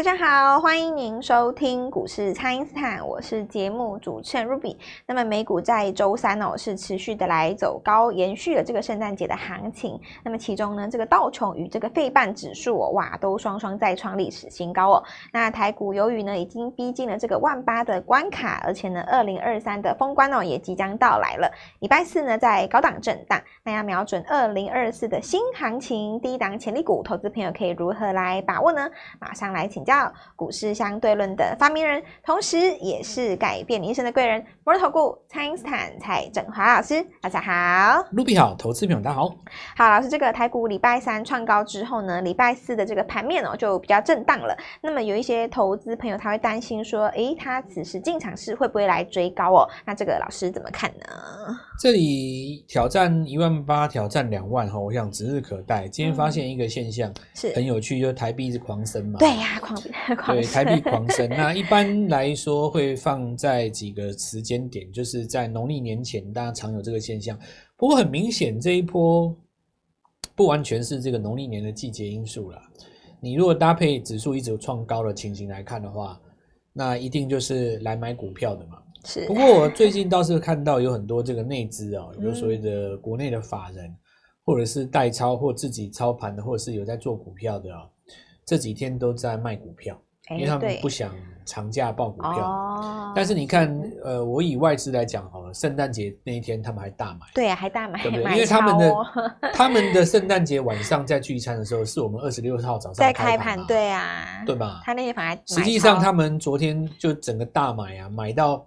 大家好，欢迎您收听股市蔡因斯坦，我是节目主持人 Ruby。那么美股在周三哦是持续的来走高，延续了这个圣诞节的行情。那么其中呢，这个道琼与这个费半指数，哇，都双双再创历史新高哦。那台股由于呢已经逼近了这个万八的关卡，而且呢二零二三的封关哦也即将到来了。礼拜四呢在高档震荡，那要瞄准二零二四的新行情，低档潜力股，投资朋友可以如何来把握呢？马上来请教。股市相对论的发明人，同时也是改变你一生的贵人——摩尔投顾蔡英斯坦蔡振华老师，大家好，Ruby 好，投资朋友大家好。好，老师，这个台股礼拜三创高之后呢，礼拜四的这个盘面哦就比较震荡了。那么有一些投资朋友他会担心说，诶，他此时进场是会不会来追高哦？那这个老师怎么看呢？这里挑战一万八，挑战两万哈，我想指日可待。今天发现一个现象、嗯、是很有趣，就是台币一直狂升嘛。对呀、啊，狂。对，台币狂升。那一般来说会放在几个时间点，就是在农历年前，大家常有这个现象。不过很明显，这一波不完全是这个农历年的季节因素啦。你如果搭配指数一直创高的情形来看的话，那一定就是来买股票的嘛。是。不过我最近倒是看到有很多这个内资啊，有所谓的国内的法人，或者是代操或自己操盘的，或者是有在做股票的啊。这几天都在卖股票，因为他们不想长假报股票。哦、但是你看，呃，我以外资来讲好了，圣诞节那一天他们还大买。对啊，还大买，对不对？因为他们的 他们的圣诞节晚上在聚餐的时候，是我们二十六号早上在开盘，对啊，对吧？他那些盘实际上他们昨天就整个大买啊，买到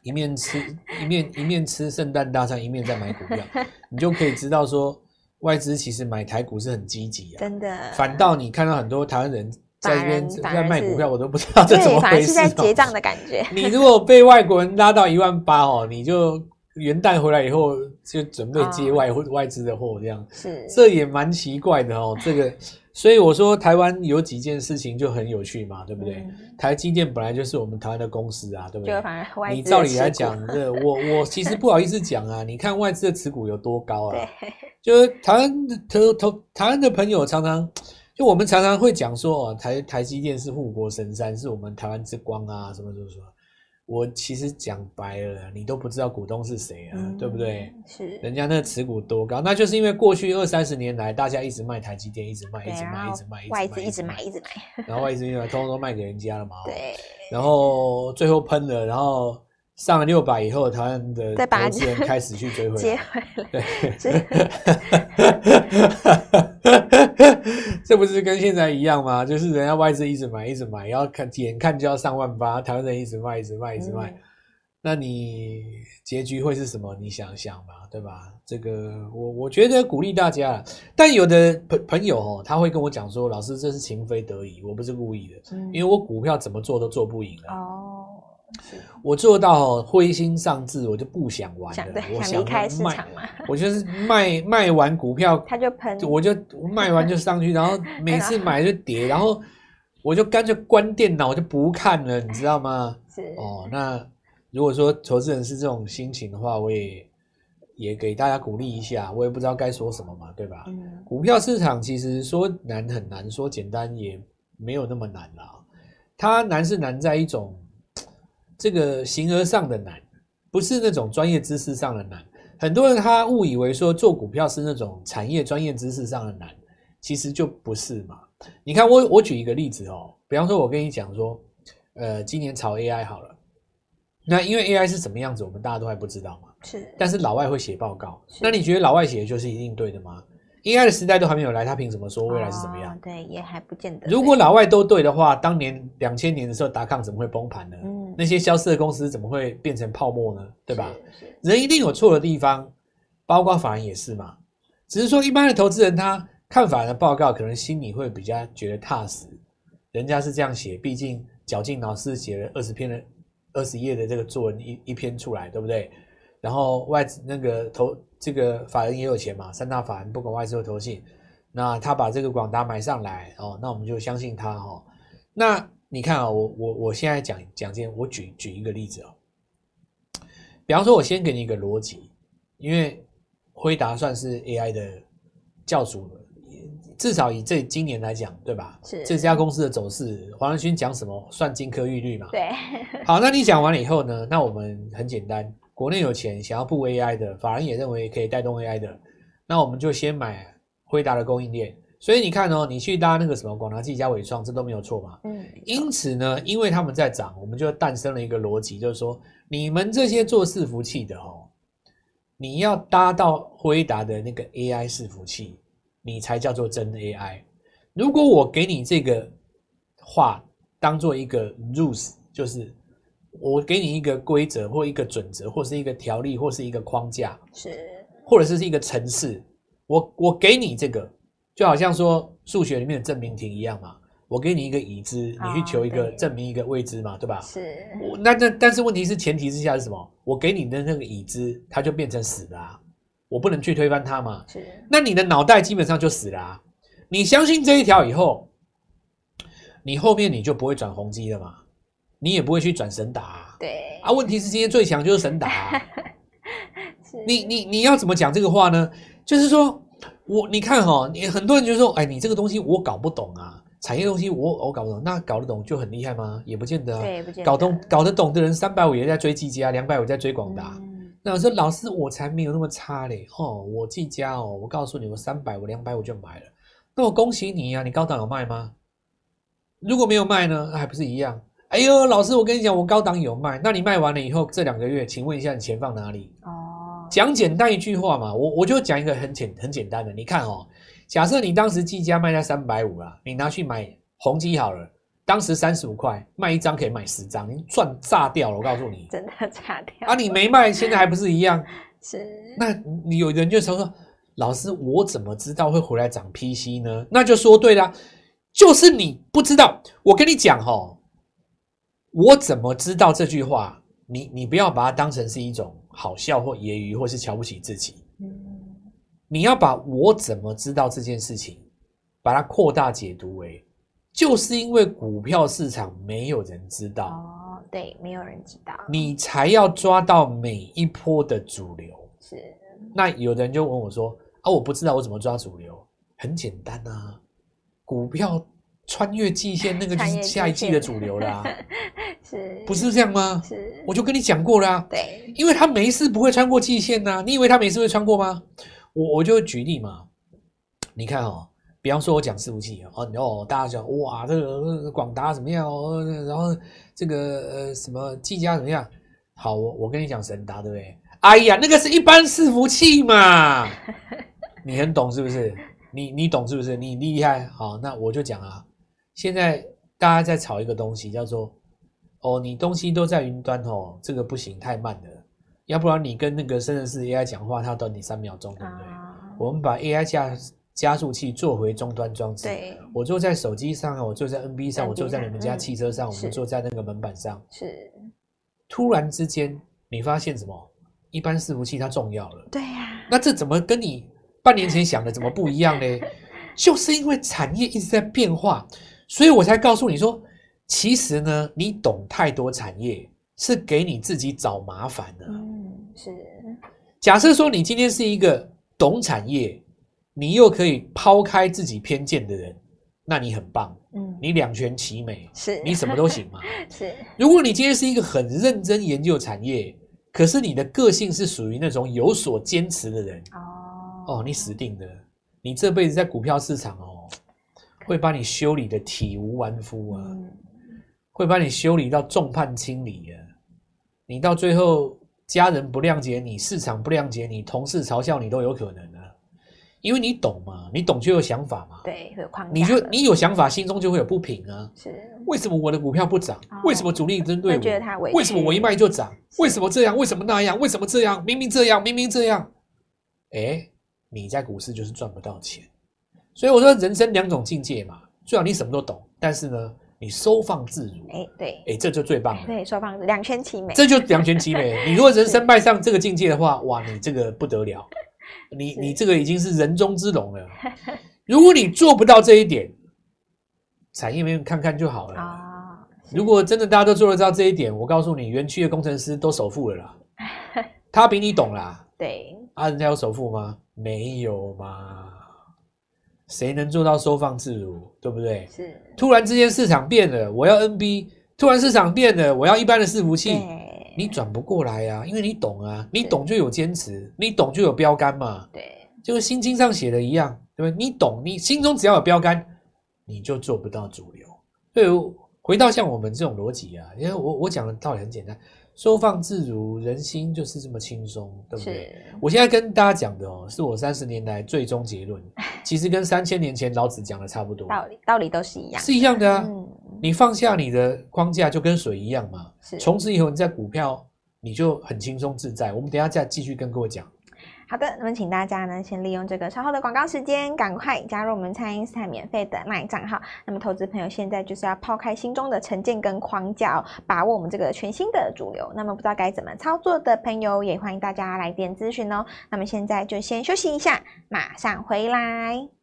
一面吃一面一面吃圣诞大餐，一面在买股票，你就可以知道说。外资其实买台股是很积极啊，真的。反倒你看到很多台湾人在这边在卖股票，我都不知道这怎么回事。反而是在结账的感觉。你如果被外国人拉到一万八哦，你就元旦回来以后就准备接外或外资的货，这样是这也蛮奇怪的哦。这个，所以我说台湾有几件事情就很有趣嘛，对不对？嗯、台积电本来就是我们台湾的公司啊，对不对？你照理来讲，这我我其实不好意思讲啊，你看外资的持股有多高啊？对。就是台湾的投投台湾的朋友常常，就我们常常会讲说哦，台台积电是护国神山，是我们台湾之光啊，什么什么什么。我其实讲白了，你都不知道股东是谁啊，嗯、对不对？是，人家那个持股多高，那就是因为过去二三十年来，大家一直卖台积电，一直卖，一直卖，一直卖，外资一直买，一直买，然后外资因为通通都卖给人家了嘛。对。然后最后喷了，然后。上了六百以后，台湾的投资人开始去追回来，接回来。对，这不是跟现在一样吗？就是人家外资一直买，一直买，然后看眼看就要上万八，台湾人一直卖，一直卖，一直卖。嗯、那你结局会是什么？你想想吧，对吧？这个我我觉得鼓励大家，但有的朋朋友哦，他会跟我讲说：“老师，这是情非得已，我不是故意的，嗯、因为我股票怎么做都做不赢了。”哦。我做到灰心丧志，我就不想玩了。我想离开市场嘛。我就是卖卖完股票，他就喷，我就卖完就上去，然后每 次买就跌，然后我就干脆关电脑，我就不看了，你知道吗？是哦。那如果说投资人是这种心情的话，我也也给大家鼓励一下。我也不知道该说什么嘛，对吧？嗯。股票市场其实说难很难，说简单也没有那么难啦。它难是难在一种。这个形而上的难，不是那种专业知识上的难。很多人他误以为说做股票是那种产业专业知识上的难，其实就不是嘛。你看我我举一个例子哦，比方说我跟你讲说，呃，今年炒 AI 好了，那因为 AI 是什么样子，我们大家都还不知道嘛。是，但是老外会写报告，那你觉得老外写的就是一定对的吗？AI 的时代都还没有来，他凭什么说未来是怎么样？哦、对，也还不见得。如果老外都对的话，当年两千年的时候，达康怎么会崩盘呢？嗯，那些消失的公司怎么会变成泡沫呢？对吧？人一定有错的地方，包括法人也是嘛。只是说，一般的投资人他看法人的报告，可能心里会比较觉得踏实。人家是这样写，毕竟绞尽脑汁写了二十篇的二十页的这个作文一一篇出来，对不对？然后外资那个投。这个法人也有钱嘛，三大法人不管外资或投信，那他把这个广达买上来哦，那我们就相信他哦。那你看啊、哦，我我我现在讲讲件，我举举一个例子哦。比方说，我先给你一个逻辑，因为辉达算是 AI 的教主了，至少以这今年来讲，对吧？是这家公司的走势，黄仁勋讲什么算金科玉律嘛？对。好，那你讲完了以后呢？那我们很简单，国内有钱想要布 AI 的，法人也认为可以带动 AI 的，那我们就先买辉达的供应链。所以你看哦，你去搭那个什么广达、技嘉、伟创，这都没有错嘛。嗯。因此呢，因为他们在涨，我们就诞生了一个逻辑，就是说，你们这些做伺服器的哦，你要搭到辉达的那个 AI 伺服器。你才叫做真 AI。如果我给你这个话当做一个 rules，就是我给你一个规则或一个准则，或是一个条例，或是一个框架，是，或者是是一个程式。我我给你这个，就好像说数学里面的证明题一样嘛。我给你一个已知，你去求一个证明一个未知嘛，对吧？是。那那但是问题是前提之下是什么？我给你的那个已知，它就变成死了啊。我不能去推翻它嘛？是。那你的脑袋基本上就死了啊！你相信这一条以后，你后面你就不会转宏碁了嘛？你也不会去转神打啊。对。啊，问题是今天最强就是神打啊。你你你要怎么讲这个话呢？就是说我你看哈，你很多人就说，哎，你这个东西我搞不懂啊，产业东西我我搞不懂，那搞得懂就很厉害吗？也不见得啊。对，不见得。搞懂搞得懂的人，三百五也在追技嘉，两百五在追广达。嗯那我说老师，我才没有那么差嘞！哦，我技嘉哦，我告诉你，我三百，我两百我就买了。那我恭喜你呀、啊，你高档有卖吗？如果没有卖呢，还不是一样？哎呦，老师，我跟你讲，我高档有卖。那你卖完了以后，这两个月，请问一下，你钱放哪里？哦，讲简单一句话嘛，我我就讲一个很简很简单的，你看哦，假设你当时计价卖在三百五啊，你拿去买宏基好了。当时三十五块卖一张可以买十张，你赚炸掉了！我告诉你，真的炸掉啊！你没卖，现在还不是一样？是。那你有人就说说，老师，我怎么知道会回来涨 PC 呢？那就说对了，就是你不知道。我跟你讲哦，我怎么知道这句话？你你不要把它当成是一种好笑或揶揄，或是瞧不起自己。嗯。你要把我怎么知道这件事情，把它扩大解读为。就是因为股票市场没有人知道哦，对，没有人知道，你才要抓到每一波的主流。是，那有的人就问我说：“啊，我不知道我怎么抓主流？”很简单啊，股票穿越季线，那个就是下一季的主流啦。是，不是这样吗？是，我就跟你讲过了啊。对，因为他没事不会穿过季线呐，你以为他没事会穿过吗？我我就举例嘛，你看哦。比方说，我讲伺服器哦，哦，大家讲哇，这个广达怎么样哦？然后这个呃什么技嘉怎么样？好，我我跟你讲神达对不对？哎呀，那个是一般伺服器嘛，你很懂是不是？你你懂是不是？你厉害。好，那我就讲啊，现在大家在炒一个东西，叫做哦，你东西都在云端哦，这个不行，太慢了。要不然你跟那个深圳市 AI 讲话，它要等你三秒钟，对不对？啊、我们把 AI 加。加速器做回终端装置。对，我坐在手机上，我坐在 NB 上，我坐在你们家汽车上，嗯、我们坐在那个门板上。是。突然之间，你发现什么？一般伺服器它重要了。对呀、啊。那这怎么跟你半年前想的怎么不一样呢？就是因为产业一直在变化，所以我才告诉你说，其实呢，你懂太多产业是给你自己找麻烦的。嗯，是。假设说你今天是一个懂产业。你又可以抛开自己偏见的人，那你很棒。嗯，你两全其美，是你什么都行嘛。是，如果你今天是一个很认真研究产业，可是你的个性是属于那种有所坚持的人，哦，哦，你死定了。你这辈子在股票市场哦，会把你修理的体无完肤啊，嗯，会把你修理到众叛亲离啊。你到最后，家人不谅解你，市场不谅解你，同事嘲笑你都有可能啊。因为你懂嘛，你懂就有想法嘛。对，会有框架。你就你有想法，心中就会有不平啊。是。为什么我的股票不涨？哦、为什么主力针对我？觉得他为什么我一卖就涨？为什么这样？为什么那样？为什么这样？明明这样，明明这样。哎，你在股市就是赚不到钱。所以我说，人生两种境界嘛，最好你什么都懂，但是呢，你收放自如。哎，对。哎，这就最棒了。对，收放两全其美。这就两全其美。你如果人生迈上这个境界的话，哇，你这个不得了。你你这个已经是人中之龙了。如果你做不到这一点，产业面看看就好了。啊，如果真的大家都做得到这一点，我告诉你，园区的工程师都首富了啦。他比你懂啦。对。啊，人家有首富吗？没有嘛。谁能做到收放自如，对不对？是。突然之间市场变了，我要 NB；突然市场变了，我要一般的伺服器。你转不过来呀、啊，因为你懂啊，你懂就有坚持，你懂就有标杆嘛。对，就跟心经上写的一样，对不对？你懂，你心中只要有标杆，你就做不到主流。对回到像我们这种逻辑啊，因为我我讲的道理很简单。收放自如，人心就是这么轻松，对不对？我现在跟大家讲的哦，是我三十年来最终结论，其实跟三千年前老子讲的差不多，道理道理都是一样，是一样的啊。嗯、你放下你的框架，就跟水一样嘛。从此以后，你在股票你就很轻松自在。我们等一下再继续跟各位讲。好的，那么请大家呢，先利用这个稍后的广告时间，赶快加入我们蔡因斯坦免费的 LINE 账号。那么，投资朋友现在就是要抛开心中的成见跟框架，把握我们这个全新的主流。那么，不知道该怎么操作的朋友，也欢迎大家来电咨询哦。那么，现在就先休息一下，马上回来。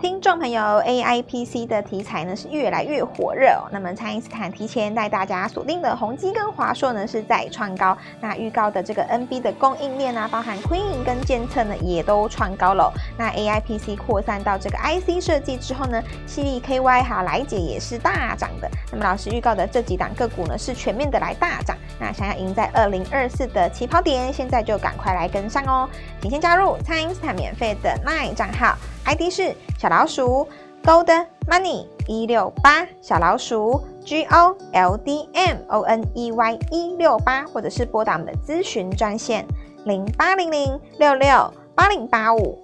听众朋友，AIPC 的题材呢是越来越火热哦。那么，蔡因斯坦提前带大家锁定的宏基跟华硕呢是在创高。那预告的这个 NB 的供应链啊，包含昆颖跟监测呢也都创高了。那 AIPC 扩散到这个 IC 设计之后呢，犀利 KY 还有来解也是大涨的。那么老师预告的这几档个股呢是全面的来大涨。那想要赢在二零二四的起跑点，现在就赶快来跟上哦。请先加入蔡因斯坦免费的 LINE 账号。ID 是小老鼠 Gold Money 一六八，小老鼠 G O L D M O N E Y 一六八，或者是拨打我们的咨询专线零八零零六六八零八五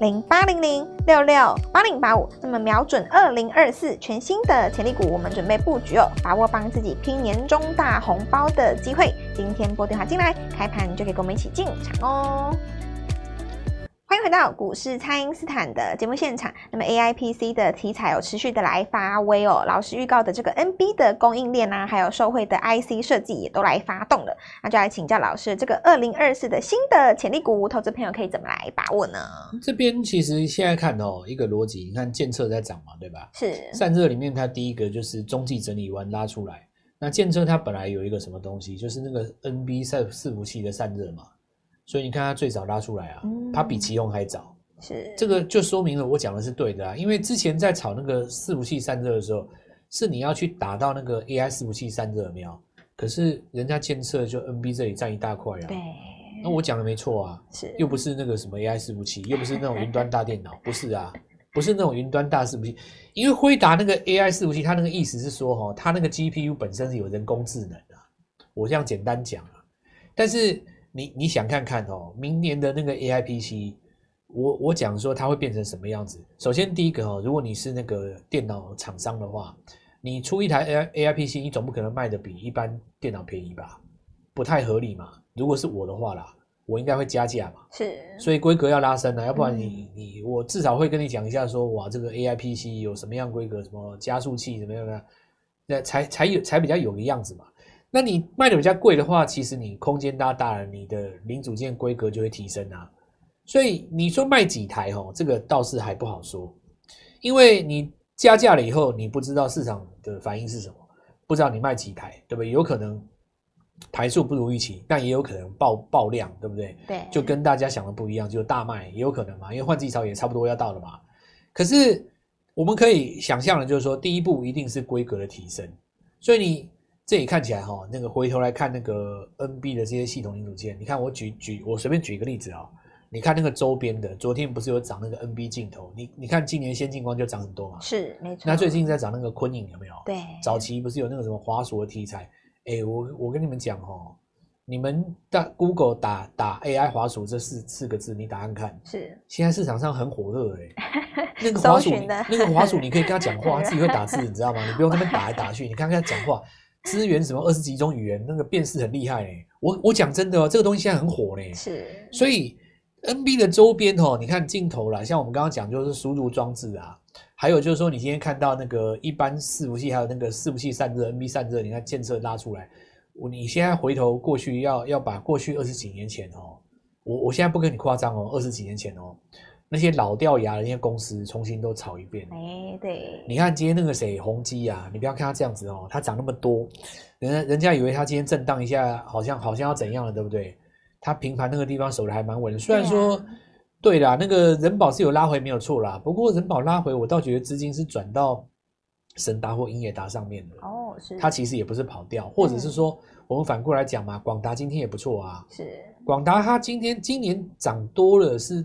零八零零六六八零八五。那么瞄准二零二四全新的潜力股，我们准备布局哦，把握帮自己拼年终大红包的机会。今天拨电话进来，开盘就可以跟我们一起进场哦。欢迎回到股市，蔡因斯坦的节目现场。那么 AIPC 的题材有持续的来发威哦。老师预告的这个 NB 的供应链啊，还有受惠的 IC 设计也都来发动了。那就来请教老师，这个二零二四的新的潜力股，投资朋友可以怎么来把握呢？这边其实现在看哦，一个逻辑，你看建测在涨嘛，对吧？是散热里面，它第一个就是中继整理完拉出来。那建测它本来有一个什么东西，就是那个 NB 散伺服器的散热嘛。所以你看它最早拉出来啊，它比奇鋐还早，是这个就说明了我讲的是对的啊。因为之前在炒那个伺服器散热的时候，是你要去打到那个 AI 伺服器散热苗，可是人家监测就 NB 这里占一大块啊。对，那我讲的没错啊，是又不是那个什么 AI 伺服器，又不是那种云端大电脑，不是啊，不是那种云端大伺服器。因为辉达那个 AI 伺服器，它那个意思是说哈，它那个 GPU 本身是有人工智能的，我这样简单讲啊，但是。你你想看看哦，明年的那个 A I P C，我我讲说它会变成什么样子？首先第一个哦，如果你是那个电脑厂商的话，你出一台 A I A I P C，你总不可能卖的比一般电脑便宜吧？不太合理嘛。如果是我的话啦，我应该会加价嘛。是，所以规格要拉升啊，要不然你你我至少会跟你讲一下说，哇，这个 A I P C 有什么样规格，什么加速器怎么样的，那才才有才比较有个样子嘛。那你卖的比较贵的话，其实你空间大大了，你的零组件规格就会提升啊。所以你说卖几台哦，这个倒是还不好说，因为你加价了以后，你不知道市场的反应是什么，不知道你卖几台，对不对？有可能台数不如预期，但也有可能爆爆量，对不对？对，就跟大家想的不一样，就大卖也有可能嘛，因为换季潮也差不多要到了嘛。可是我们可以想象的，就是说第一步一定是规格的提升，所以你。这里看起来哈，那个回头来看那个 NB 的这些系统零组件，你看我举举我随便举一个例子啊，你看那个周边的，昨天不是有涨那个 NB 镜头？你你看今年先进光就涨很多嘛，是没错。那最近在涨那个昆影有没有？对，早期不是有那个什么滑索的题材？哎，我我跟你们讲哈，你们打 Google 打打 AI 滑索这四四个字，你打看看，是现在市场上很火热哎，那个滑鼠那个滑鼠你可以跟他讲话，他自己会打字，你知道吗？你不用那边打来打去，你看看他讲话。支援什么二十几种语言，那个辨识很厉害嘞。我我讲真的哦，这个东西现在很火嘞。是，所以 NB 的周边哦，你看镜头啦，像我们刚刚讲就是输入装置啊，还有就是说你今天看到那个一般伺服器，还有那个伺服器散热 NB 散热，你看监测拉出来，我你现在回头过去要要把过去二十几年前哦，我我现在不跟你夸张哦，二十几年前哦。那些老掉牙的那些公司重新都炒一遍。哎，对，你看今天那个谁宏基啊，你不要看他这样子哦，他涨那么多，人家人家以为他今天震荡一下，好像好像要怎样了，对不对？他平盘那个地方守的还蛮稳，虽然说对啦，那个人保是有拉回没有错啦，不过人保拉回，我倒觉得资金是转到神达或英业达上面的。哦，是。它其实也不是跑掉，或者是说，嗯、我们反过来讲嘛，广达今天也不错啊。是。广达它今天今年涨多了，是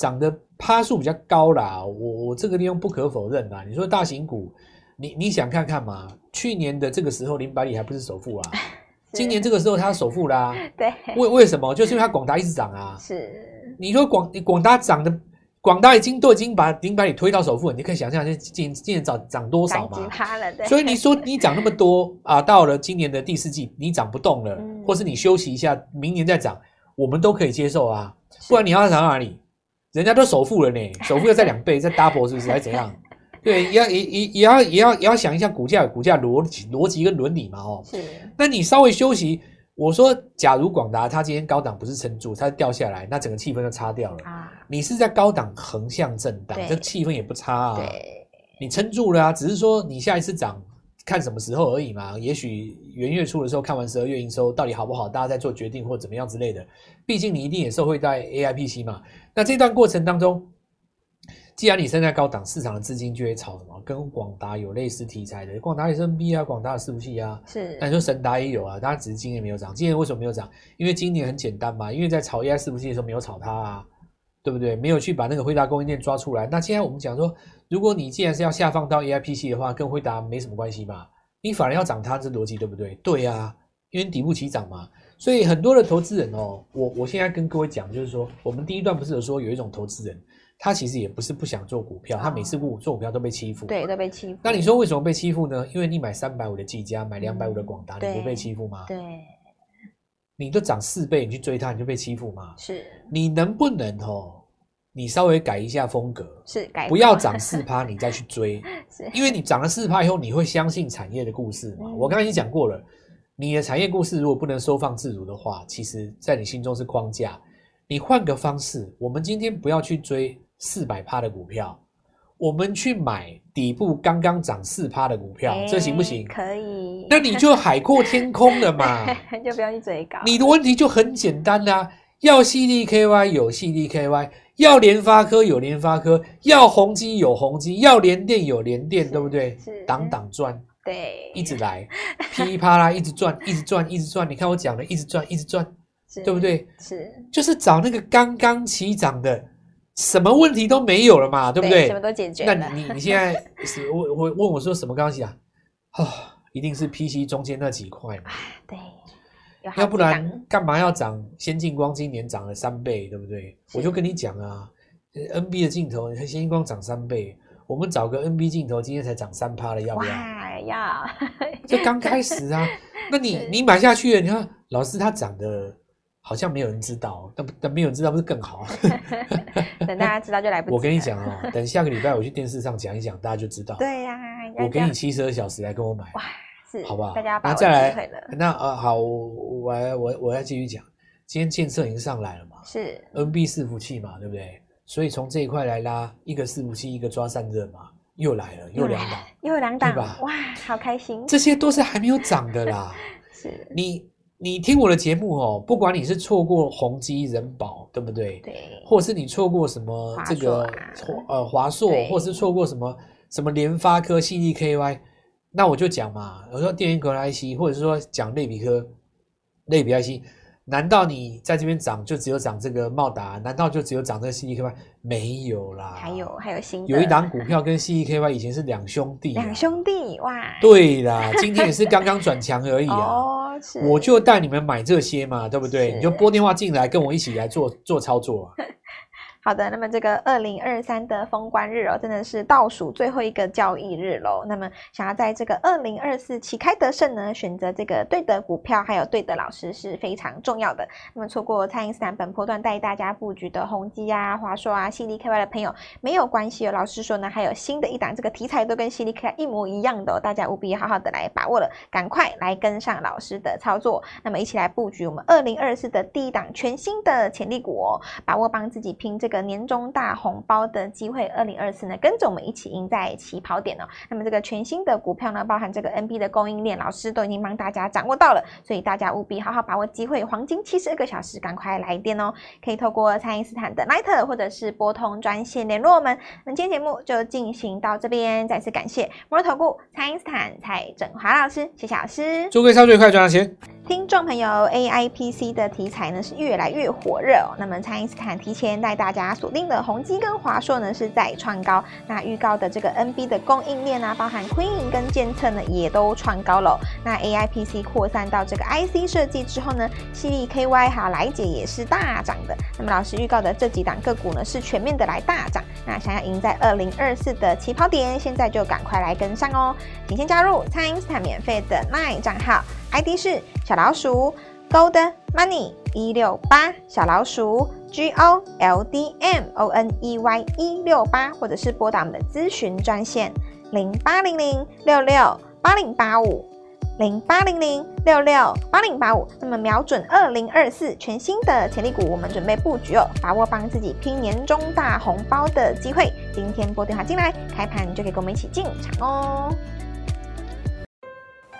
涨的趴数比较高啦。我我这个地方不可否认啦。你说大型股，你你想看看嘛？去年的这个时候，林百里还不是首富啊。今年这个时候他首富啦，对，为为什么？就是因为他广达一直涨啊。是，你说广广达涨的，广达已经都已经把林百里推到首富，你可以想象这今今年涨涨多少嘛？所以你说你涨那么多啊，到了今年的第四季你涨不动了，嗯、或是你休息一下，明年再涨，我们都可以接受啊。不然你要涨到哪里？人家都首富了呢，首富要再两倍，再 double 是不是？还是怎样？对，也要也也也要也要也要想一下股价股价逻辑逻辑跟伦理嘛，哦，是。那你稍微休息，我说，假如广达它今天高档不是撑住，它掉下来，那整个气氛就差掉了啊。你是在高档横向震荡，这气氛也不差啊。对，你撑住了啊，只是说你下一次涨看什么时候而已嘛。也许元月初的时候看完十二月营收到底好不好，大家再做决定或怎么样之类的。毕竟你一定也受惠在 AIPC 嘛。那这段过程当中。既然你身在高档，市场的资金就会炒什么？跟广达有类似题材的，广达也是 NB 啊，广达的伺服器啊，是。那你说神达也有啊，大家只是今年没有涨。今年为什么没有涨？因为今年很简单嘛，因为在炒 AI 伺服器的时候没有炒它啊，对不对？没有去把那个惠达供应链抓出来。那现在我们讲说，如果你既然是要下放到 AI PC 的话，跟惠达没什么关系嘛，你反而要涨它，这逻辑对不对？对呀、啊，因为底部起涨嘛。所以很多的投资人哦，我我现在跟各位讲，就是说，我们第一段不是有说有一种投资人。他其实也不是不想做股票，他每次做做股票都被欺负，对，都被欺负。那你说为什么被欺负呢？因为你买三百五的技嘉，买两百五的广达，你不被欺负吗？对，你都涨四倍，你去追它，你就被欺负吗？是。你能不能哦？你稍微改一下风格，是改，不要涨四趴，你再去追，是因为你涨了四趴以后，你会相信产业的故事嘛？我刚才已经讲过了，你的产业故事如果不能收放自如的话，其实在你心中是框架。你换个方式，我们今天不要去追。四百趴的股票，我们去买底部刚刚涨四趴的股票，欸，这行不行？可以。那你就海阔天空了嘛，就不要去追高。你的问题就很简单啦，啊，要 CDKY 有 CDKY，要联发科有联发科，要宏基有宏基，要联电有联电，对不对？是。档档赚，对，一直来，噼里啪啦一直转，一直转，一直转。你看我讲的，一直转，一直转，对不对？是。就是找那个刚刚起涨的。什么问题都没有了嘛，对不对？什么都解决了。那你你你现在是我我问我说什么刚起啊？啊，一定是 PC 中间那几块嘛。对。要不然干嘛要涨？先进光今年涨了三倍，对不对？我就跟你讲啊，NB 的镜头，先进光涨三倍，我们找个 NB 镜头，今天才涨三趴了，要不要？要。就刚开始啊，那你你买下去了，你看老师他涨的。好像没有人知道，但但没有人知道不是更好？等大家知道就来不及。我跟你讲哦，等下个礼拜我去电视上讲一讲，大家就知道。对呀、啊，我给你七十二小时来跟我买。哇，是，好不好？大家把握机会了。那再来，那呃好，我我我我要继续讲。今天建设已经上来了嘛？是。NB 伺服器嘛，对不对？所以从这一块来拉，一个伺服器，一个抓散热嘛，又来了，又两档，又两档，对吧？哇，好开心。这些都是还没有涨的啦。是。你。你听我的节目哦，不管你是错过宏基、人保，对不对？对。或者是你错过什么这个华呃华硕，或者是错过什么什么联发科、CDKY，那我就讲嘛，我说电源格 IC，或者是说讲类比科、类比 IC。难道你在这边涨就只有涨这个茂达？难道就只有涨这个 CDKY？没有啦，还有还有新，有一档股票跟 CEKY 以前是两兄弟，两兄弟哇！对啦，今天也是刚刚转强而已啊。哦，是。我就带你们买这些嘛，对不对？你就拨电话进来跟我一起来做做操作啊。好的，那么这个二零二三的封关日哦，真的是倒数最后一个交易日喽。那么想要在这个二零二四旗开得胜呢，选择这个对的股票，还有对的老师是非常重要的。那么错过蔡因斯坦本波段带大家布局的宏基啊、华硕啊、CDKY 的朋友没有关系哦。老师说呢，还有新的一档这个题材都跟 CDKY 一模一样的哦，大家务必好好的来把握了，赶快来跟上老师的操作。那么一起来布局我们二零二四的第一档全新的潜力股哦，把握帮自己拼这个年终大红包的机会，二零二四呢，跟着我们一起赢在起跑点哦。那么这个全新的股票呢，包含这个 NB 的供应链，老师都已经帮大家掌握到了，所以大家务必好好把握机会，黄金七十二个小时，赶快来电哦！可以透过蔡因斯坦的 Line 或者是拨通专线联络我们。那今天节目就进行到这边，再次感谢摩尔投顾蔡因斯坦蔡振华老师，谢谢老师，祝各位操作愉快，赚到钱。听众朋友，AIPC 的题材呢是越来越火热哦。那么，蔡因斯坦提前带大家锁定的宏基跟华硕呢是在创高，那预告的这个 NB 的供应链啊，包含 Queen 跟监测呢也都创高了。那 AIPC 扩散到这个 IC 设计之后呢，犀利 KY 还有来解也是大涨的。那么老师预告的这几档个股呢是全面的来大涨。那想要赢在二零二四的起跑点，现在就赶快来跟上哦！请先加入蔡因斯坦免费的 LINE 账号。ID 是小老鼠 Gold Money 一六八，小老鼠 G O L D M O N E Y 一六八，或者是拨打我们的咨询专线零八零零六六八零八五零八零零六六八零八五。那么瞄准二零二四全新的潜力股，我们准备布局哦，把握帮自己拼年终大红包的机会。今天拨电话进来，开盘就可以跟我们一起进场哦。